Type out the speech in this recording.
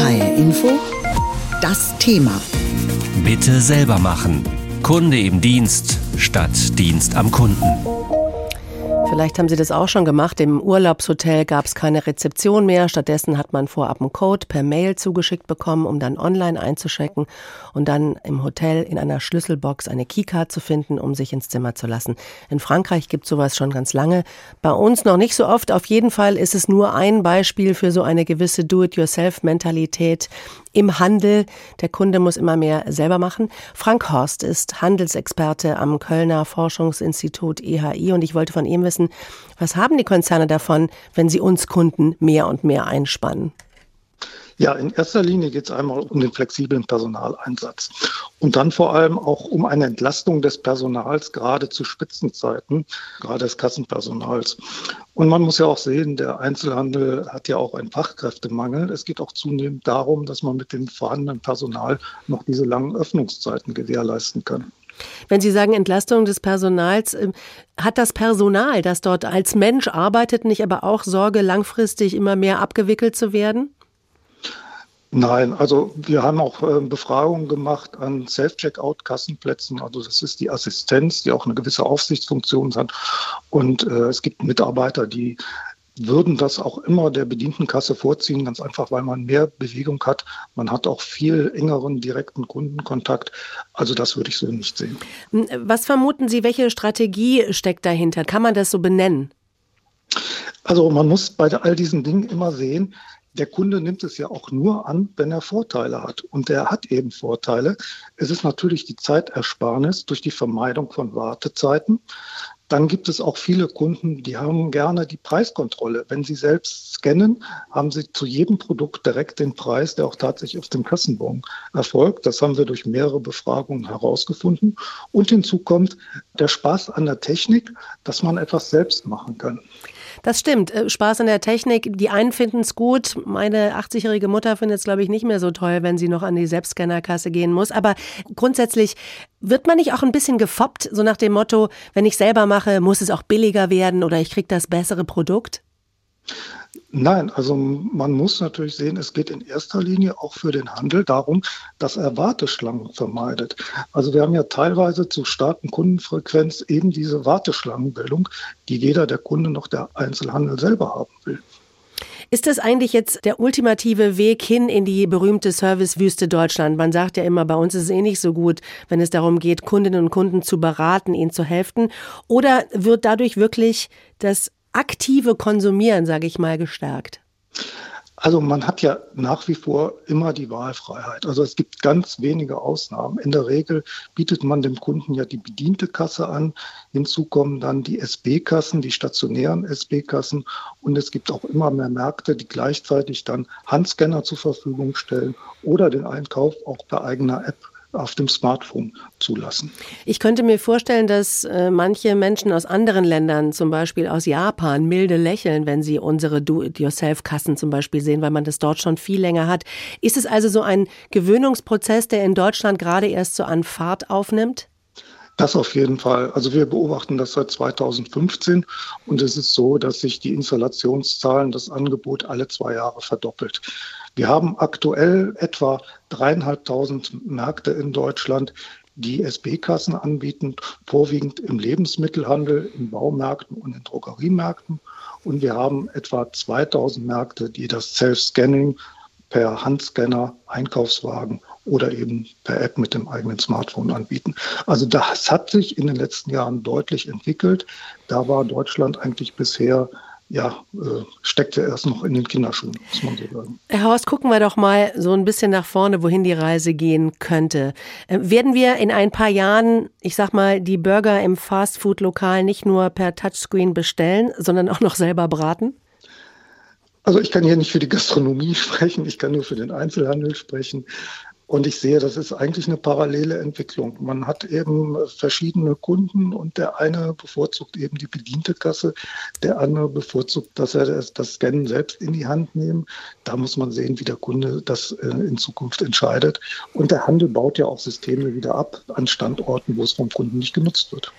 HR Info, das Thema. Bitte selber machen. Kunde im Dienst statt Dienst am Kunden. Vielleicht haben Sie das auch schon gemacht. Im Urlaubshotel gab es keine Rezeption mehr. Stattdessen hat man vorab einen Code per Mail zugeschickt bekommen, um dann online einzuschecken und dann im Hotel in einer Schlüsselbox eine Keycard zu finden, um sich ins Zimmer zu lassen. In Frankreich gibt sowas schon ganz lange. Bei uns noch nicht so oft. Auf jeden Fall ist es nur ein Beispiel für so eine gewisse Do-it-yourself-Mentalität im Handel. Der Kunde muss immer mehr selber machen. Frank Horst ist Handelsexperte am Kölner Forschungsinstitut EHI und ich wollte von ihm wissen, was haben die Konzerne davon, wenn sie uns Kunden mehr und mehr einspannen? Ja, in erster Linie geht es einmal um den flexiblen Personaleinsatz und dann vor allem auch um eine Entlastung des Personals, gerade zu Spitzenzeiten, gerade des Kassenpersonals. Und man muss ja auch sehen, der Einzelhandel hat ja auch einen Fachkräftemangel. Es geht auch zunehmend darum, dass man mit dem vorhandenen Personal noch diese langen Öffnungszeiten gewährleisten kann. Wenn Sie sagen Entlastung des Personals, ähm, hat das Personal, das dort als Mensch arbeitet, nicht aber auch Sorge, langfristig immer mehr abgewickelt zu werden? Nein, also wir haben auch äh, Befragungen gemacht an Self-Checkout-Kassenplätzen. Also das ist die Assistenz, die auch eine gewisse Aufsichtsfunktion hat. Und äh, es gibt Mitarbeiter, die würden das auch immer der Bedientenkasse vorziehen, ganz einfach, weil man mehr Bewegung hat. Man hat auch viel engeren direkten Kundenkontakt. Also das würde ich so nicht sehen. Hm, was vermuten Sie, welche Strategie steckt dahinter? Kann man das so benennen? Also man muss bei all diesen Dingen immer sehen, der Kunde nimmt es ja auch nur an, wenn er Vorteile hat. Und er hat eben Vorteile. Es ist natürlich die Zeitersparnis durch die Vermeidung von Wartezeiten. Dann gibt es auch viele Kunden, die haben gerne die Preiskontrolle. Wenn sie selbst scannen, haben sie zu jedem Produkt direkt den Preis, der auch tatsächlich auf dem Kassenbon erfolgt. Das haben wir durch mehrere Befragungen herausgefunden. Und hinzu kommt der Spaß an der Technik, dass man etwas selbst machen kann. Das stimmt. Äh, Spaß an der Technik. Die einen finden es gut. Meine 80-jährige Mutter findet es, glaube ich, nicht mehr so toll, wenn sie noch an die Selbstscannerkasse gehen muss. Aber grundsätzlich wird man nicht auch ein bisschen gefoppt, so nach dem Motto, wenn ich selber mache, muss es auch billiger werden oder ich kriege das bessere Produkt? Nein, also man muss natürlich sehen, es geht in erster Linie auch für den Handel darum, dass er Warteschlangen vermeidet. Also wir haben ja teilweise zu starken Kundenfrequenz eben diese Warteschlangenbildung, die weder der Kunde noch der Einzelhandel selber haben will. Ist das eigentlich jetzt der ultimative Weg hin in die berühmte Servicewüste Deutschland? Man sagt ja immer, bei uns ist es eh nicht so gut, wenn es darum geht, Kundinnen und Kunden zu beraten, ihnen zu helfen. Oder wird dadurch wirklich das aktive Konsumieren, sage ich mal, gestärkt? Also man hat ja nach wie vor immer die Wahlfreiheit. Also es gibt ganz wenige Ausnahmen. In der Regel bietet man dem Kunden ja die bediente Kasse an. Hinzu kommen dann die SB-Kassen, die stationären SB-Kassen. Und es gibt auch immer mehr Märkte, die gleichzeitig dann Handscanner zur Verfügung stellen oder den Einkauf auch per eigener App auf dem Smartphone zulassen. Ich könnte mir vorstellen, dass äh, manche Menschen aus anderen Ländern, zum Beispiel aus Japan, milde lächeln, wenn sie unsere Do-it-yourself-Kassen zum Beispiel sehen, weil man das dort schon viel länger hat. Ist es also so ein Gewöhnungsprozess, der in Deutschland gerade erst so an Fahrt aufnimmt? Das auf jeden Fall. Also wir beobachten das seit 2015 und es ist so, dass sich die Installationszahlen, das Angebot alle zwei Jahre verdoppelt. Wir haben aktuell etwa dreieinhalbtausend Märkte in Deutschland, die SB-Kassen anbieten, vorwiegend im Lebensmittelhandel, in Baumärkten und in Drogeriemärkten. Und wir haben etwa 2000 Märkte, die das Self-Scanning per Handscanner, Einkaufswagen oder eben per App mit dem eigenen Smartphone anbieten. Also das hat sich in den letzten Jahren deutlich entwickelt. Da war Deutschland eigentlich bisher ja, äh, steckt ja erst noch in den Kinderschuhen, muss man so sagen. Herr Horst, gucken wir doch mal so ein bisschen nach vorne, wohin die Reise gehen könnte. Äh, werden wir in ein paar Jahren, ich sag mal, die Burger im Fastfood-Lokal nicht nur per Touchscreen bestellen, sondern auch noch selber braten? Also ich kann hier nicht für die Gastronomie sprechen, ich kann nur für den Einzelhandel sprechen. Und ich sehe, das ist eigentlich eine parallele Entwicklung. Man hat eben verschiedene Kunden und der eine bevorzugt eben die bediente Kasse, der andere bevorzugt, dass er das, das Scannen selbst in die Hand nehmen. Da muss man sehen, wie der Kunde das äh, in Zukunft entscheidet. Und der Handel baut ja auch Systeme wieder ab an Standorten, wo es vom Kunden nicht genutzt wird.